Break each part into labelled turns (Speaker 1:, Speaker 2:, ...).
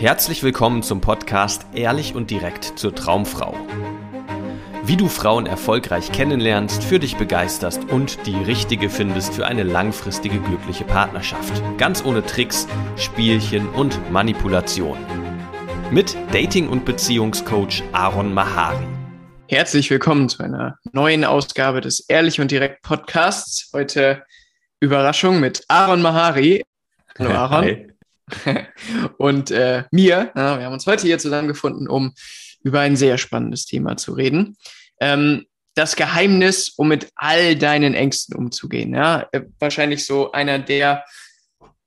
Speaker 1: Herzlich willkommen zum Podcast Ehrlich und direkt zur Traumfrau. Wie du Frauen erfolgreich kennenlernst, für dich begeisterst und die richtige findest für eine langfristige glückliche Partnerschaft. Ganz ohne Tricks, Spielchen und Manipulation. Mit Dating- und Beziehungscoach Aaron Mahari.
Speaker 2: Herzlich willkommen zu einer neuen Ausgabe des Ehrlich und direkt Podcasts. Heute Überraschung mit Aaron Mahari. Hallo Aaron. Hi. und äh, mir. Ja, wir haben uns heute hier zusammengefunden, um über ein sehr spannendes Thema zu reden. Ähm, das Geheimnis, um mit all deinen Ängsten umzugehen. Ja? Äh, wahrscheinlich so einer der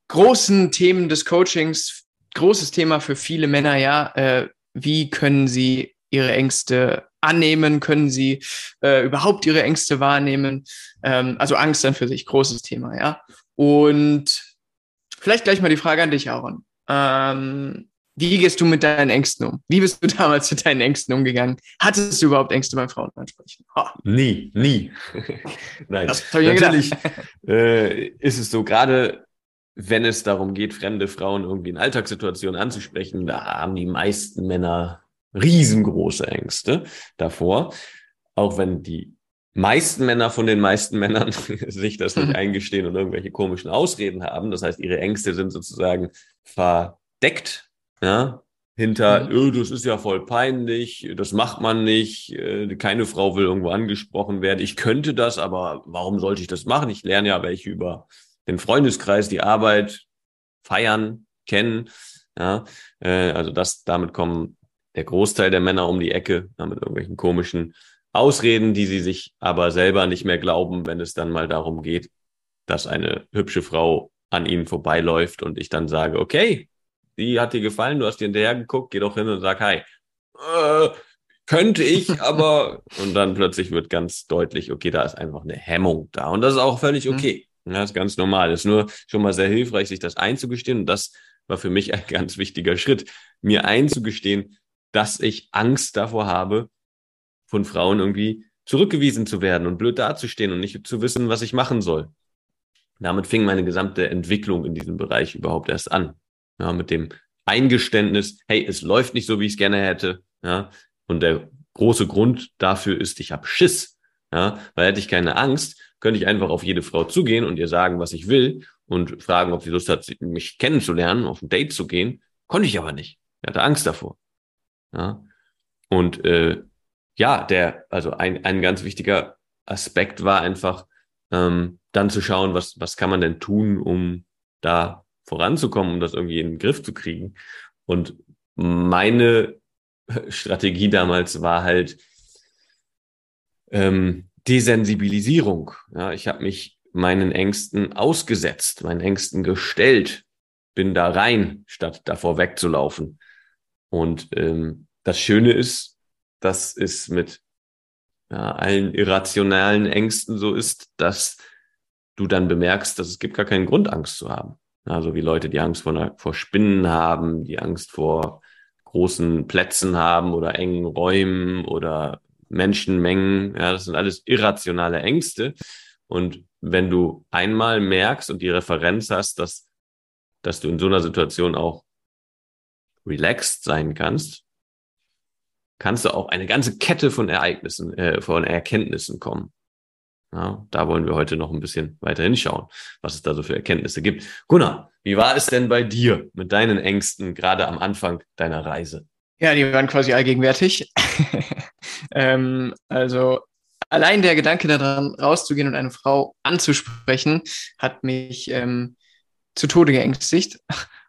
Speaker 2: großen Themen des Coachings, großes Thema für viele Männer, ja. Äh, wie können sie ihre Ängste annehmen? Können sie äh, überhaupt ihre Ängste wahrnehmen? Ähm, also Angst dann für sich, großes Thema, ja. Und Vielleicht gleich mal die Frage an dich, Aaron. Ähm, wie gehst du mit deinen Ängsten um? Wie bist du damals mit deinen Ängsten umgegangen? Hattest du überhaupt Ängste beim Frauen ansprechen?
Speaker 1: Oh. Nie, nie. Nein, natürlich äh, ist es so, gerade wenn es darum geht, fremde Frauen irgendwie in Alltagssituationen anzusprechen, da haben die meisten Männer riesengroße Ängste davor. Auch wenn die meisten Männer von den meisten Männern sich das nicht mhm. eingestehen und irgendwelche komischen Ausreden haben. Das heißt, ihre Ängste sind sozusagen verdeckt, ja, hinter, mhm. oh, das ist ja voll peinlich, das macht man nicht, äh, keine Frau will irgendwo angesprochen werden. Ich könnte das, aber warum sollte ich das machen? Ich lerne ja welche über den Freundeskreis, die Arbeit, feiern, kennen. Ja, äh, also das, damit kommen der Großteil der Männer um die Ecke, ja, mit irgendwelchen komischen Ausreden, die sie sich aber selber nicht mehr glauben, wenn es dann mal darum geht, dass eine hübsche Frau an ihnen vorbeiläuft und ich dann sage, okay, die hat dir gefallen, du hast dir hinterher geguckt, geh doch hin und sag hi. Äh, könnte ich, aber und dann plötzlich wird ganz deutlich, okay, da ist einfach eine Hemmung da und das ist auch völlig mhm. okay. Das ist ganz normal. Das ist nur schon mal sehr hilfreich, sich das einzugestehen und das war für mich ein ganz wichtiger Schritt, mir einzugestehen, dass ich Angst davor habe, von Frauen irgendwie zurückgewiesen zu werden und blöd dazustehen und nicht zu wissen, was ich machen soll. Damit fing meine gesamte Entwicklung in diesem Bereich überhaupt erst an. Ja, mit dem Eingeständnis, hey, es läuft nicht so, wie ich es gerne hätte. Ja, und der große Grund dafür ist, ich habe Schiss. Ja, weil hätte ich keine Angst, könnte ich einfach auf jede Frau zugehen und ihr sagen, was ich will und fragen, ob sie Lust hat, mich kennenzulernen, auf ein Date zu gehen. Konnte ich aber nicht. Ich hatte Angst davor. Ja. Und äh, ja, der, also ein, ein ganz wichtiger Aspekt war einfach, ähm, dann zu schauen, was, was kann man denn tun, um da voranzukommen, um das irgendwie in den Griff zu kriegen. Und meine Strategie damals war halt ähm, Desensibilisierung. Ja, ich habe mich meinen Ängsten ausgesetzt, meinen Ängsten gestellt, bin da rein, statt davor wegzulaufen. Und ähm, das Schöne ist, dass es mit ja, allen irrationalen Ängsten so ist, dass du dann bemerkst, dass es gibt gar keinen Grund, Angst zu haben. Also wie Leute, die Angst vor, vor Spinnen haben, die Angst vor großen Plätzen haben oder engen Räumen oder Menschenmengen. Ja, das sind alles irrationale Ängste. Und wenn du einmal merkst und die Referenz hast, dass, dass du in so einer Situation auch relaxed sein kannst, kannst du auch eine ganze Kette von Ereignissen, äh, von Erkenntnissen kommen. Ja, da wollen wir heute noch ein bisschen weiter hinschauen, was es da so für Erkenntnisse gibt. Gunnar, wie war es denn bei dir mit deinen Ängsten gerade am Anfang deiner Reise?
Speaker 2: Ja, die waren quasi allgegenwärtig. ähm, also allein der Gedanke daran, rauszugehen und eine Frau anzusprechen, hat mich ähm, zu Tode geängstigt.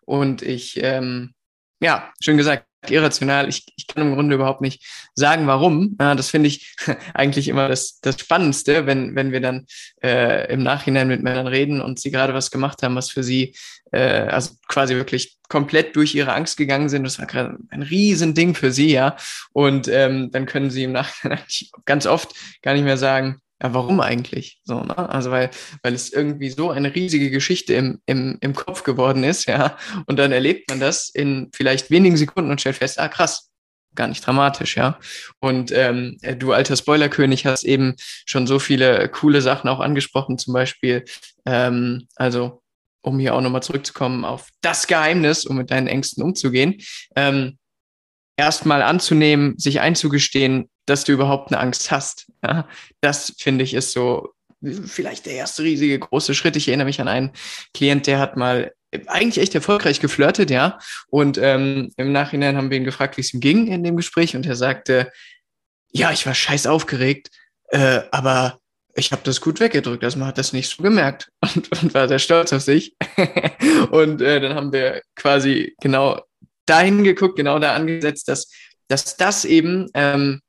Speaker 2: Und ich, ähm, ja, schön gesagt, irrational. Ich, ich kann im Grunde überhaupt nicht sagen, warum. Das finde ich eigentlich immer das, das Spannendste, wenn, wenn wir dann äh, im Nachhinein mit Männern reden und sie gerade was gemacht haben, was für sie, äh, also quasi wirklich komplett durch ihre Angst gegangen sind. Das war gerade ein Riesending für sie, ja. Und ähm, dann können sie im Nachhinein ganz oft gar nicht mehr sagen, ja, warum eigentlich? So, ne? Also weil, weil es irgendwie so eine riesige Geschichte im, im, im Kopf geworden ist, ja. Und dann erlebt man das in vielleicht wenigen Sekunden und stellt fest, ah krass, gar nicht dramatisch, ja. Und ähm, du alter Spoilerkönig hast eben schon so viele coole Sachen auch angesprochen, zum Beispiel, ähm, also um hier auch nochmal zurückzukommen auf das Geheimnis, um mit deinen Ängsten umzugehen, ähm, erstmal anzunehmen, sich einzugestehen, dass du überhaupt eine Angst hast. Ja, das finde ich ist so vielleicht der erste riesige große Schritt. Ich erinnere mich an einen Klient, der hat mal eigentlich echt erfolgreich geflirtet, ja. Und ähm, im Nachhinein haben wir ihn gefragt, wie es ihm ging in dem Gespräch, und er sagte, ja, ich war scheiß aufgeregt, äh, aber ich habe das gut weggedrückt. Also man hat das nicht so gemerkt und, und war sehr stolz auf sich. und äh, dann haben wir quasi genau dahin geguckt, genau da angesetzt, dass, dass das eben ähm,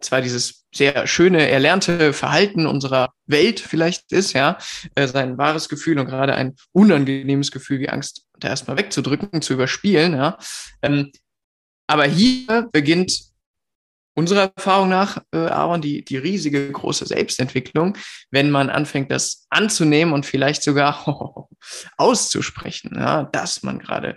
Speaker 2: zwar dieses sehr schöne erlernte Verhalten unserer Welt vielleicht ist, ja, äh, sein wahres Gefühl und gerade ein unangenehmes Gefühl wie Angst da erstmal wegzudrücken, zu überspielen, ja. Ähm, aber hier beginnt unserer Erfahrung nach, äh, Aaron, die, die riesige große Selbstentwicklung, wenn man anfängt, das anzunehmen und vielleicht sogar auszusprechen, ja, dass man gerade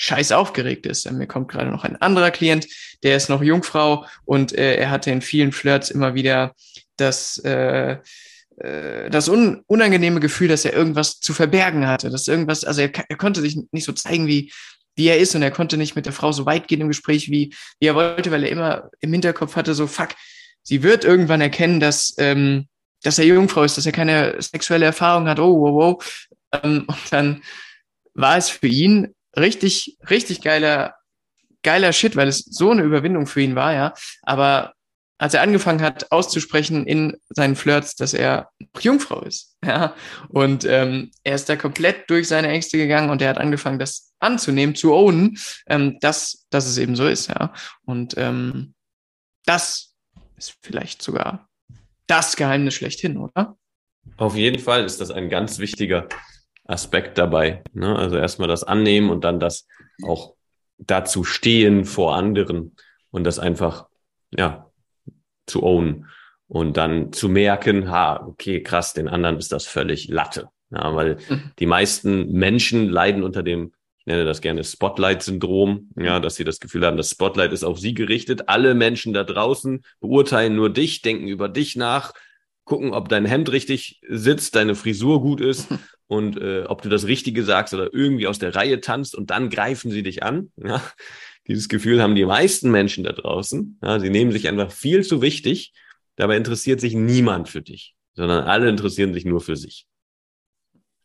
Speaker 2: scheiß aufgeregt ist. Mir kommt gerade noch ein anderer Klient, der ist noch Jungfrau und äh, er hatte in vielen Flirts immer wieder das, äh, äh, das un unangenehme Gefühl, dass er irgendwas zu verbergen hatte, dass irgendwas, also er, er konnte sich nicht so zeigen, wie, wie er ist und er konnte nicht mit der Frau so weit gehen im Gespräch, wie, wie er wollte, weil er immer im Hinterkopf hatte, so fuck, sie wird irgendwann erkennen, dass, ähm, dass er Jungfrau ist, dass er keine sexuelle Erfahrung hat, oh, wow, wow. Ähm, und dann war es für ihn richtig, richtig geiler, geiler Shit, weil es so eine Überwindung für ihn war, ja. Aber als er angefangen hat auszusprechen in seinen Flirts, dass er Jungfrau ist, ja, und ähm, er ist da komplett durch seine Ängste gegangen und er hat angefangen, das anzunehmen, zu ownen, ähm, dass, dass es eben so ist, ja. Und ähm, das ist vielleicht sogar das Geheimnis schlechthin, oder?
Speaker 1: Auf jeden Fall ist das ein ganz wichtiger Aspekt dabei. Ne? Also erstmal das annehmen und dann das auch dazu stehen vor anderen und das einfach, ja, zu own und dann zu merken, ha, okay, krass, den anderen ist das völlig Latte. Ja, weil mhm. die meisten Menschen leiden unter dem, ich nenne das gerne Spotlight-Syndrom, ja, dass sie das Gefühl haben, das Spotlight ist auf sie gerichtet. Alle Menschen da draußen beurteilen nur dich, denken über dich nach, gucken, ob dein Hemd richtig sitzt, deine Frisur gut ist und äh, ob du das Richtige sagst oder irgendwie aus der Reihe tanzt und dann greifen sie dich an. Ja? Dieses Gefühl haben die meisten Menschen da draußen. Ja? Sie nehmen sich einfach viel zu wichtig. Dabei interessiert sich niemand für dich, sondern alle interessieren sich nur für sich.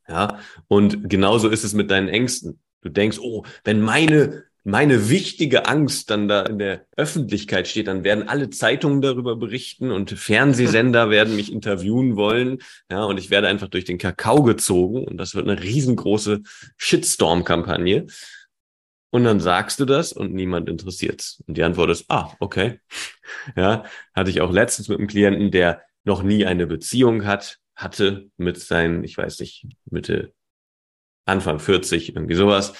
Speaker 1: Ja, und genauso ist es mit deinen Ängsten. Du denkst, oh, wenn meine meine wichtige Angst dann da in der Öffentlichkeit steht, dann werden alle Zeitungen darüber berichten und Fernsehsender werden mich interviewen wollen. Ja, und ich werde einfach durch den Kakao gezogen und das wird eine riesengroße Shitstorm-Kampagne. Und dann sagst du das und niemand interessiert's. Und die Antwort ist, ah, okay. Ja, hatte ich auch letztens mit einem Klienten, der noch nie eine Beziehung hat, hatte mit seinen, ich weiß nicht, Mitte, Anfang 40, irgendwie sowas.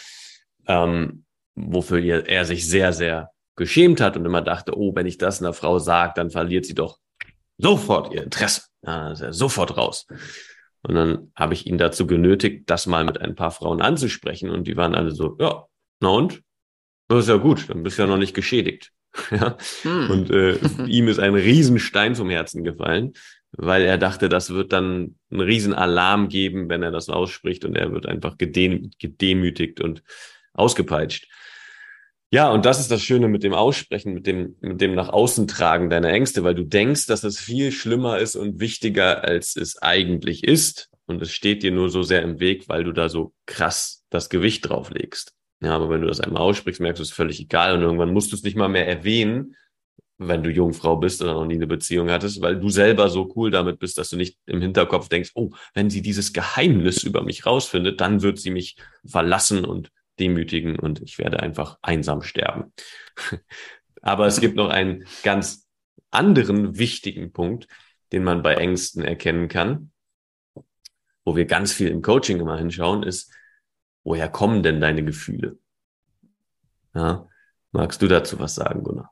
Speaker 1: Ähm, wofür er, er sich sehr, sehr geschämt hat und immer dachte, oh, wenn ich das einer Frau sage, dann verliert sie doch sofort ihr Interesse. Ja, ist sofort raus. Und dann habe ich ihn dazu genötigt, das mal mit ein paar Frauen anzusprechen. Und die waren alle so, ja, na und? Das ist ja gut, dann bist du ja noch nicht geschädigt. ja? Hm. Und äh, ihm ist ein Riesenstein vom Herzen gefallen, weil er dachte, das wird dann einen Riesenalarm geben, wenn er das ausspricht und er wird einfach gedemütigt und ausgepeitscht. Ja, und das ist das Schöne mit dem Aussprechen, mit dem, mit dem nach außen tragen deiner Ängste, weil du denkst, dass es viel schlimmer ist und wichtiger, als es eigentlich ist. Und es steht dir nur so sehr im Weg, weil du da so krass das Gewicht drauf legst. Ja, aber wenn du das einmal aussprichst, merkst du es völlig egal und irgendwann musst du es nicht mal mehr erwähnen, wenn du Jungfrau bist oder noch nie eine Beziehung hattest, weil du selber so cool damit bist, dass du nicht im Hinterkopf denkst, oh, wenn sie dieses Geheimnis über mich rausfindet, dann wird sie mich verlassen und demütigen und ich werde einfach einsam sterben. Aber es gibt noch einen ganz anderen wichtigen Punkt, den man bei Ängsten erkennen kann, wo wir ganz viel im Coaching immer hinschauen, ist, woher kommen denn deine Gefühle? Ja, magst du dazu was sagen, Gunnar?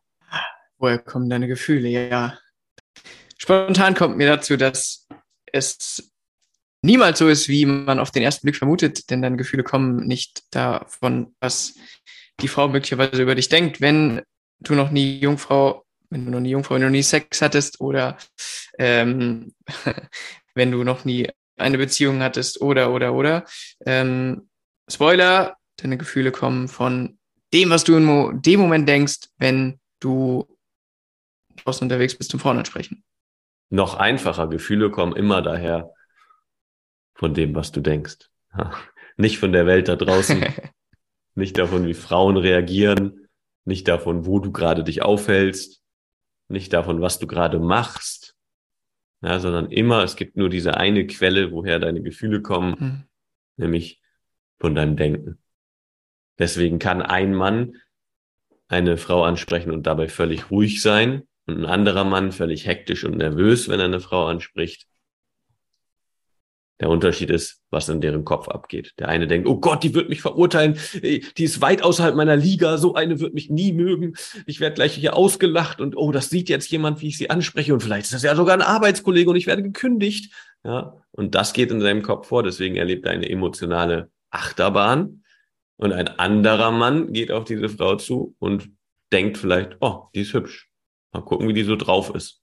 Speaker 2: Woher kommen deine Gefühle? Ja. Spontan kommt mir dazu, dass es niemals so ist, wie man auf den ersten Blick vermutet, denn deine Gefühle kommen nicht davon, was die Frau möglicherweise über dich denkt, wenn du noch nie Jungfrau, wenn du noch nie Jungfrau, wenn du noch nie Sex hattest oder ähm, wenn du noch nie eine Beziehung hattest oder, oder, oder. Ähm, Spoiler, deine Gefühle kommen von dem, was du in dem Moment denkst, wenn du draußen unterwegs bist zum Frauen ansprechen.
Speaker 1: Noch einfacher, Gefühle kommen immer daher von dem, was du denkst. Nicht von der Welt da draußen, nicht davon, wie Frauen reagieren, nicht davon, wo du gerade dich aufhältst, nicht davon, was du gerade machst, ja, sondern immer, es gibt nur diese eine Quelle, woher deine Gefühle kommen, mhm. nämlich von deinem Denken. Deswegen kann ein Mann eine Frau ansprechen und dabei völlig ruhig sein und ein anderer Mann völlig hektisch und nervös, wenn er eine Frau anspricht. Der Unterschied ist, was in deren Kopf abgeht. Der eine denkt, oh Gott, die wird mich verurteilen, die ist weit außerhalb meiner Liga, so eine wird mich nie mögen, ich werde gleich hier ausgelacht und oh, das sieht jetzt jemand, wie ich sie anspreche und vielleicht ist das ja sogar ein Arbeitskollege und ich werde gekündigt. Ja, und das geht in seinem Kopf vor, deswegen erlebt er eine emotionale Achterbahn und ein anderer Mann geht auf diese Frau zu und denkt vielleicht, oh, die ist hübsch. Mal gucken, wie die so drauf ist.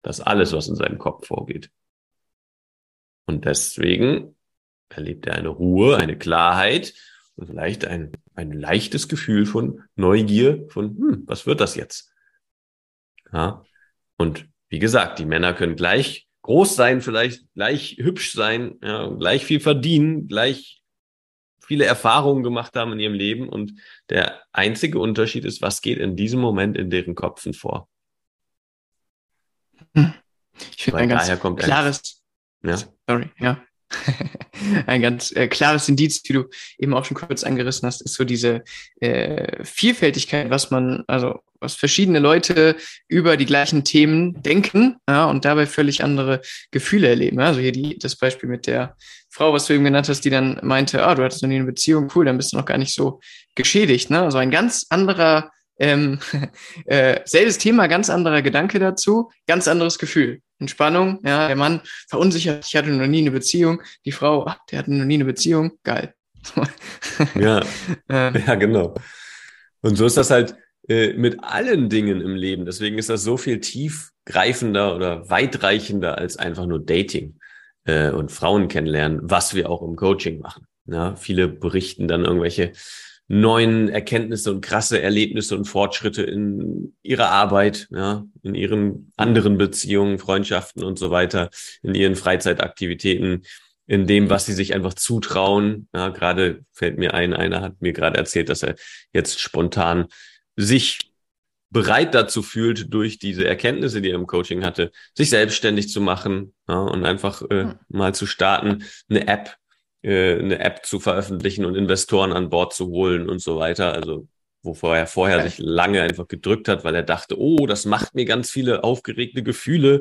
Speaker 1: Das alles, was in seinem Kopf vorgeht. Und deswegen erlebt er eine Ruhe, eine Klarheit und vielleicht ein, ein leichtes Gefühl von Neugier, von, hm, was wird das jetzt? Ja. Und wie gesagt, die Männer können gleich groß sein, vielleicht gleich hübsch sein, ja, gleich viel verdienen, gleich viele Erfahrungen gemacht haben in ihrem Leben. Und der einzige Unterschied ist, was geht in diesem Moment in deren Köpfen vor.
Speaker 2: Hm. Ich finde ein ganz klares, ja? Sorry, ja, ein ganz äh, klares Indiz, wie du eben auch schon kurz angerissen hast, ist so diese äh, Vielfältigkeit, was man, also was verschiedene Leute über die gleichen Themen denken ja, und dabei völlig andere Gefühle erleben. Also hier die, das Beispiel mit der Frau, was du eben genannt hast, die dann meinte, ah, du hattest noch nie eine Beziehung, cool, dann bist du noch gar nicht so geschädigt. Ne? Also ein ganz anderer, ähm, äh, selbes Thema, ganz anderer Gedanke dazu, ganz anderes Gefühl. Entspannung, ja, der Mann verunsichert, ich hatte noch nie eine Beziehung, die Frau, ach, der hatte noch nie eine Beziehung, geil.
Speaker 1: ja, ja, genau. Und so ist das halt äh, mit allen Dingen im Leben. Deswegen ist das so viel tiefgreifender oder weitreichender als einfach nur Dating äh, und Frauen kennenlernen, was wir auch im Coaching machen. Ja, viele berichten dann irgendwelche neuen Erkenntnisse und krasse Erlebnisse und Fortschritte in ihrer Arbeit, ja, in ihren anderen Beziehungen, Freundschaften und so weiter, in ihren Freizeitaktivitäten, in dem, was sie sich einfach zutrauen. Ja, gerade fällt mir ein, einer hat mir gerade erzählt, dass er jetzt spontan sich bereit dazu fühlt, durch diese Erkenntnisse, die er im Coaching hatte, sich selbstständig zu machen ja, und einfach äh, hm. mal zu starten, eine App äh, eine App zu veröffentlichen und Investoren an Bord zu holen und so weiter. Also wovor er vorher sich lange einfach gedrückt hat, weil er dachte, oh, das macht mir ganz viele aufgeregte Gefühle.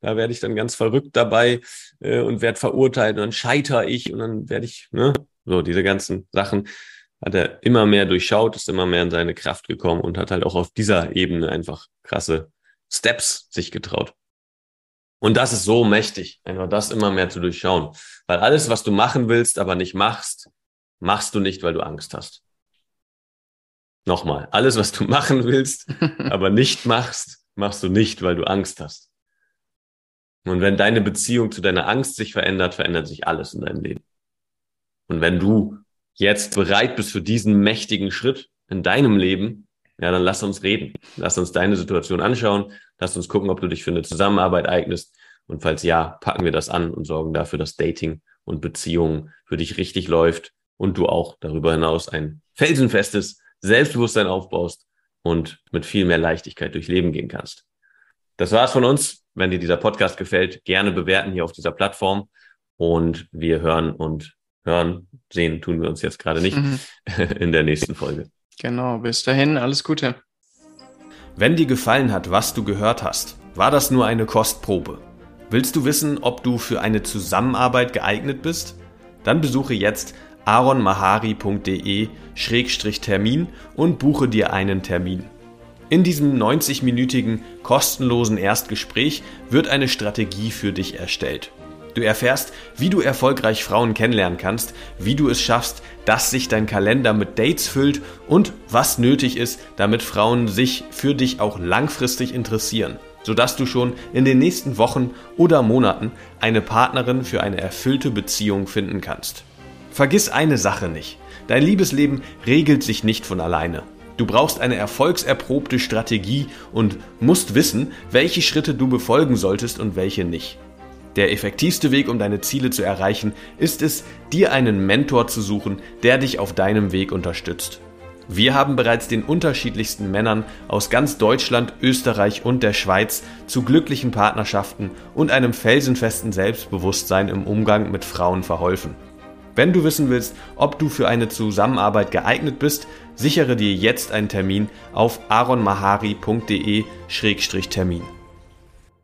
Speaker 1: Da werde ich dann ganz verrückt dabei äh, und werde verurteilt und dann scheiter ich und dann werde ich, ne, so diese ganzen Sachen hat er immer mehr durchschaut, ist immer mehr in seine Kraft gekommen und hat halt auch auf dieser Ebene einfach krasse Steps sich getraut. Und das ist so mächtig, einfach das immer mehr zu durchschauen. Weil alles, was du machen willst, aber nicht machst, machst du nicht, weil du Angst hast. Nochmal, alles, was du machen willst, aber nicht machst, machst du nicht, weil du Angst hast. Und wenn deine Beziehung zu deiner Angst sich verändert, verändert sich alles in deinem Leben. Und wenn du jetzt bereit bist für diesen mächtigen Schritt in deinem Leben, ja, dann lass uns reden. Lass uns deine Situation anschauen. Lass uns gucken, ob du dich für eine Zusammenarbeit eignest. Und falls ja, packen wir das an und sorgen dafür, dass Dating und Beziehungen für dich richtig läuft und du auch darüber hinaus ein felsenfestes Selbstbewusstsein aufbaust und mit viel mehr Leichtigkeit durch Leben gehen kannst. Das war's von uns. Wenn dir dieser Podcast gefällt, gerne bewerten hier auf dieser Plattform. Und wir hören und hören, sehen tun wir uns jetzt gerade nicht mhm. in der nächsten Folge.
Speaker 2: Genau, bis dahin, alles Gute.
Speaker 1: Wenn dir gefallen hat, was du gehört hast, war das nur eine Kostprobe. Willst du wissen, ob du für eine Zusammenarbeit geeignet bist? Dann besuche jetzt aronmahari.de-termin und buche dir einen Termin. In diesem 90-minütigen kostenlosen Erstgespräch wird eine Strategie für dich erstellt. Du erfährst, wie du erfolgreich Frauen kennenlernen kannst, wie du es schaffst, dass sich dein Kalender mit Dates füllt und was nötig ist, damit Frauen sich für dich auch langfristig interessieren. sodass du schon in den nächsten Wochen oder Monaten eine Partnerin für eine erfüllte Beziehung finden kannst. Vergiss eine Sache nicht. Dein Liebesleben regelt sich nicht von alleine. Du brauchst eine erfolgserprobte Strategie und musst wissen, welche Schritte du befolgen solltest und welche nicht. Der effektivste Weg, um deine Ziele zu erreichen, ist es, dir einen Mentor zu suchen, der dich auf deinem Weg unterstützt. Wir haben bereits den unterschiedlichsten Männern aus ganz Deutschland, Österreich und der Schweiz zu glücklichen Partnerschaften und einem felsenfesten Selbstbewusstsein im Umgang mit Frauen verholfen. Wenn du wissen willst, ob du für eine Zusammenarbeit geeignet bist, sichere dir jetzt einen Termin auf aronmahari.de-termin.